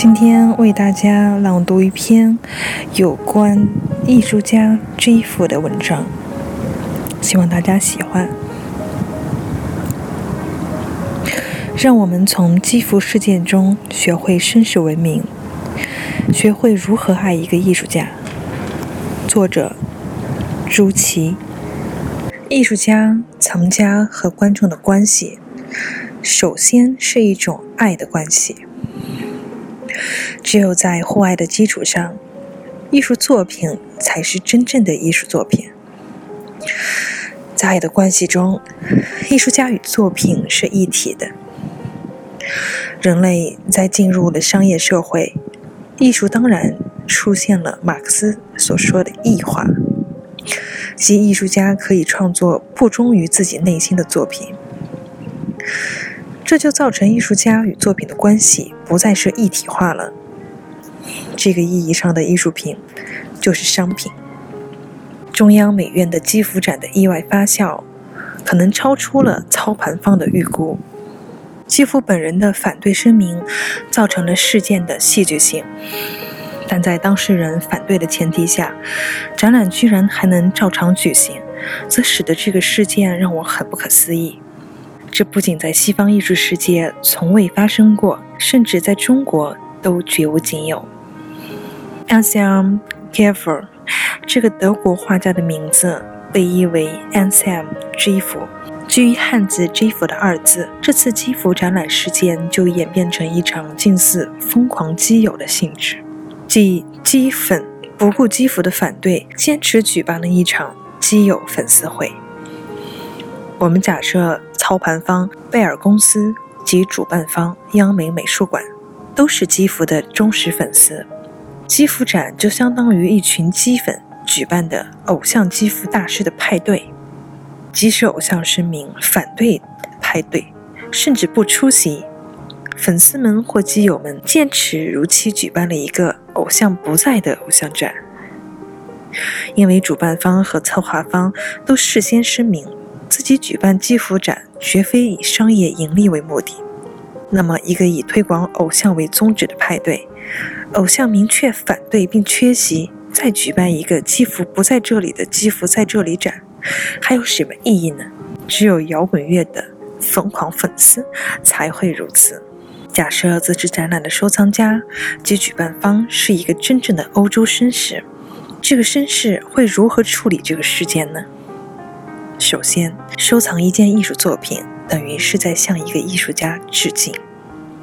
今天为大家朗读一篇有关艺术家基辅的文章，希望大家喜欢。让我们从基辅事件中学会绅士文明，学会如何爱一个艺术家。作者：朱琦。艺术家、藏家和观众的关系，首先是一种爱的关系。只有在户外的基础上，艺术作品才是真正的艺术作品。在爱的关系中，艺术家与作品是一体的。人类在进入了商业社会，艺术当然出现了马克思所说的异化，即艺术家可以创作不忠于自己内心的作品。这就造成艺术家与作品的关系不再是一体化了。这个意义上的艺术品就是商品。中央美院的基辅展的意外发酵，可能超出了操盘方的预估。基辅本人的反对声明造成了事件的戏剧性，但在当事人反对的前提下，展览居然还能照常举行，则使得这个事件让我很不可思议。这不仅在西方艺术世界从未发生过，甚至在中国都绝无仅有。Anselm Kiefer 这个德国画家的名字被译为 Anselm 基辅，基于汉字“基辅”的二字。这次基辅展览事件就演变成一场近似疯狂基友的性质，即基粉不顾基辅的反对，坚持举办了一场基友粉丝会。我们假设。操盘方贝尔公司及主办方央美美术馆都是基辅的忠实粉丝。基辅展就相当于一群基粉举办的偶像基辅大师的派对。即使偶像声明反对派对，甚至不出席，粉丝们或基友们坚持如期举办了一个偶像不在的偶像展。因为主办方和策划方都事先声明自己举办基辅展。绝非以商业盈利为目的。那么，一个以推广偶像为宗旨的派对，偶像明确反对并缺席，再举办一个基辅不在这里的基辅在这里展，还有什么意义呢？只有摇滚乐的疯狂粉丝才会如此。假设这次展览的收藏家及举办方是一个真正的欧洲绅士，这个绅士会如何处理这个事件呢？首先，收藏一件艺术作品，等于是在向一个艺术家致敬；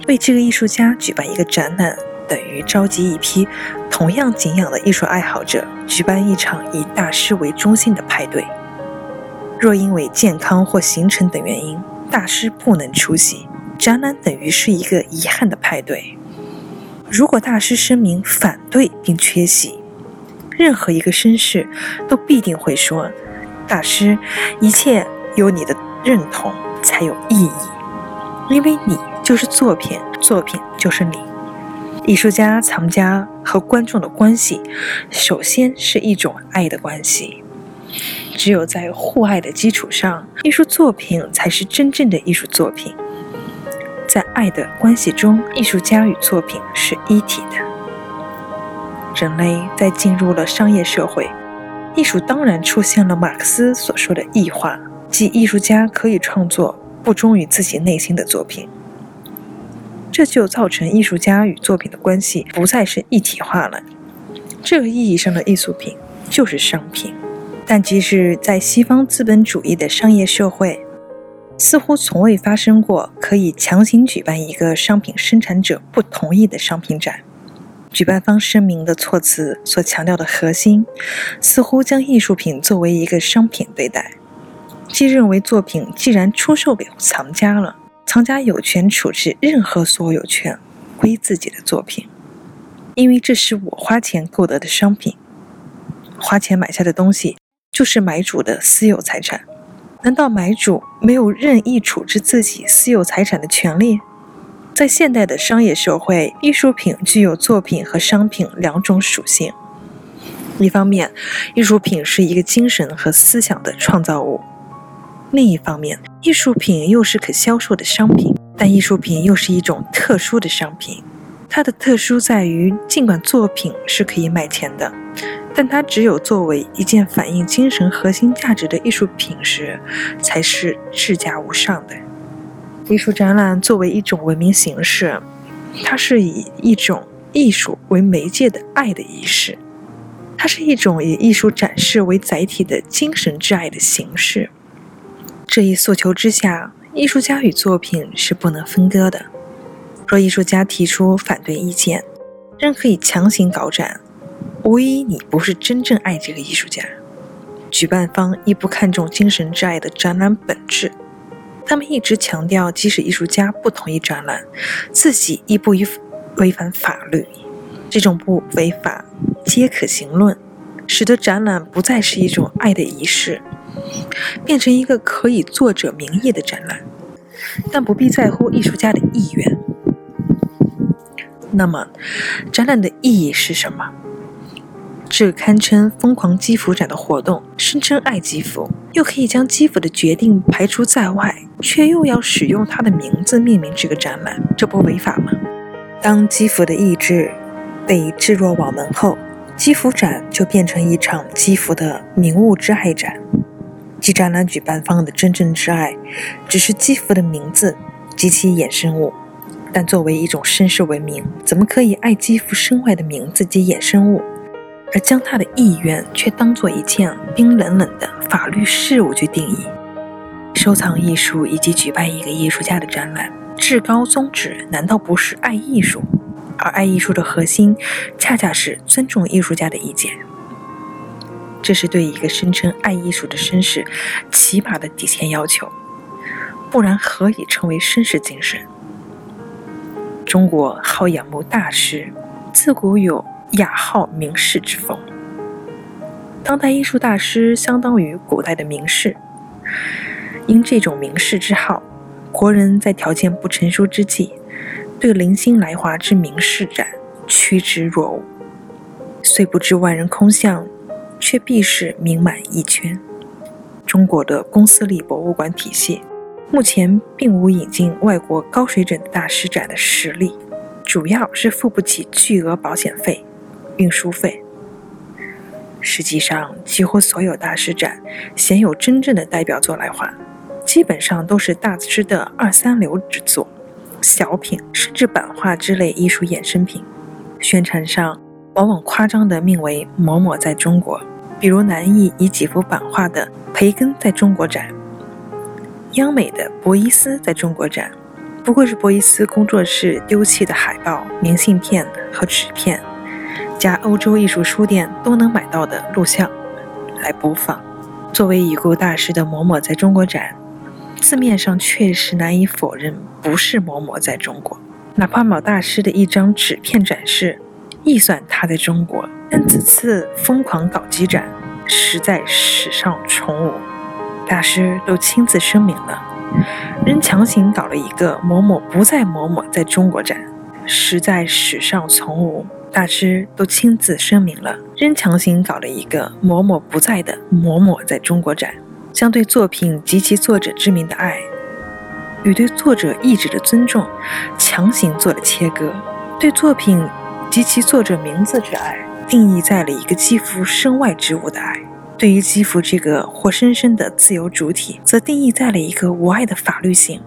为这个艺术家举办一个展览，等于召集一批同样敬仰的艺术爱好者，举办一场以大师为中心的派对。若因为健康或行程等原因，大师不能出席，展览等于是一个遗憾的派对。如果大师声明反对并缺席，任何一个绅士都必定会说。大师，一切有你的认同才有意义，因为你就是作品，作品就是你。艺术家、藏家和观众的关系，首先是一种爱的关系。只有在互爱的基础上，艺术作品才是真正的艺术作品。在爱的关系中，艺术家与作品是一体的。人类在进入了商业社会。艺术当然出现了马克思所说的异化，即艺术家可以创作不忠于自己内心的作品。这就造成艺术家与作品的关系不再是一体化了。这个意义上的艺术品就是商品。但即使在西方资本主义的商业社会，似乎从未发生过可以强行举办一个商品生产者不同意的商品展。举办方声明的措辞所强调的核心，似乎将艺术品作为一个商品对待，即认为作品既然出售给藏家了，藏家有权处置任何所有权归自己的作品，因为这是我花钱购得的商品，花钱买下的东西就是买主的私有财产。难道买主没有任意处置自己私有财产的权利？在现代的商业社会，艺术品具有作品和商品两种属性。一方面，艺术品是一个精神和思想的创造物；另一方面，艺术品又是可销售的商品。但艺术品又是一种特殊的商品，它的特殊在于，尽管作品是可以卖钱的。但它只有作为一件反映精神核心价值的艺术品时，才是至价无上的。艺术展览作为一种文明形式，它是以一种艺术为媒介的爱的仪式，它是一种以艺术展示为载体的精神挚爱的形式。这一诉求之下，艺术家与作品是不能分割的。若艺术家提出反对意见，仍可以强行搞展。无疑，你不是真正爱这个艺术家。举办方亦不看重精神挚爱的展览本质，他们一直强调，即使艺术家不同意展览，自己亦不违违反法律。这种不违法皆可行论，使得展览不再是一种爱的仪式，变成一个可以作者名义的展览，但不必在乎艺术家的意愿。那么，展览的意义是什么？这堪称疯狂基辅展的活动，声称爱基辅，又可以将基辅的决定排除在外，却又要使用他的名字命名这个展览，这不违法吗？当基辅的意志被置若罔闻后，基辅展就变成一场基辅的名物之爱展，即展览举办方的真正之爱，只是基辅的名字及其衍生物。但作为一种绅士文明，怎么可以爱基辅身外的名字及衍生物？而将他的意愿却当作一件冰冷冷的法律事务去定义，收藏艺术以及举办一个艺术家的展览，至高宗旨难道不是爱艺术？而爱艺术的核心，恰恰是尊重艺术家的意见。这是对一个声称爱艺术的绅士起码的底线要求，不然何以称为绅士精神？中国好仰慕大师，自古有。雅号名士之风，当代艺术大师相当于古代的名士。因这种名士之号，国人在条件不成熟之际，对零星来华之名士展趋之若鹜。虽不知万人空巷，却必是名满一圈。中国的公私立博物馆体系，目前并无引进外国高水准大师展的实力，主要是付不起巨额保险费。运输费。实际上，几乎所有大师展鲜有真正的代表作来华，基本上都是大师的二三流之作、小品甚至版画之类艺术衍生品。宣传上往往夸张地命为“某某在中国”，比如南艺以几幅版画的培根在中国展，央美的博伊斯在中国展，不过是博伊斯工作室丢弃的海报、明信片和纸片。加欧洲艺术书店都能买到的录像来播放。作为已故大师的某某在中国展，字面上确实难以否认不是某某在中国。哪怕某大师的一张纸片展示，亦算他在中国。但此次疯狂搞基展，实在史上从无。大师都亲自声明了，仍强行搞了一个某某不在某某在中国展，实在史上从无。大师都亲自声明了，仍强行搞了一个某某不在的某某在中国展，将对作品及其作者之名的爱与对作者意志的尊重强行做了切割，对作品及其作者名字之爱定义在了一个肌肤身外之物的爱，对于肌肤这个活生生的自由主体，则定义在了一个无爱的法律性，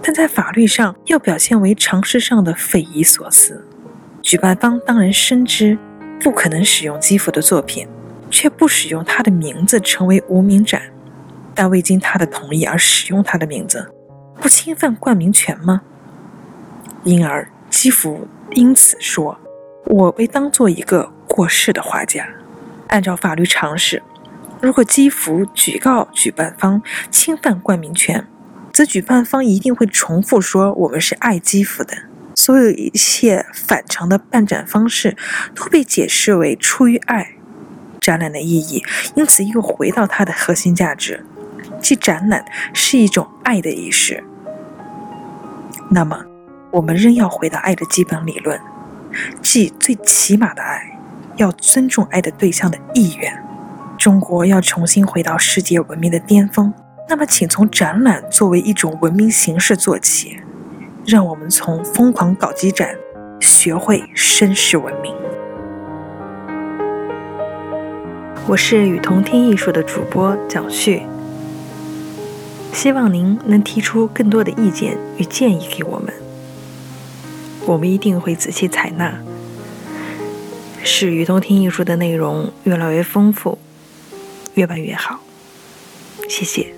但在法律上又表现为常识上的匪夷所思。举办方当然深知不可能使用基辅的作品，却不使用他的名字成为无名展，但未经他的同意而使用他的名字，不侵犯冠名权吗？因而基弗因此说：“我被当做一个过世的画家。”按照法律常识，如果基辅举告举办方侵犯冠名权，则举办方一定会重复说：“我们是爱基辅的。”所有一切反常的办展方式都被解释为出于爱。展览的意义因此又回到它的核心价值，即展览是一种爱的仪式。那么，我们仍要回到爱的基本理论，即最起码的爱。要尊重爱的对象的意愿。中国要重新回到世界文明的巅峰，那么请从展览作为一种文明形式做起，让我们从疯狂搞基展学会绅士文明。我是与同听艺术的主播蒋旭，希望您能提出更多的意见与建议给我们，我们一定会仔细采纳。使于冬听艺术的内容越来越丰富，越办越好。谢谢。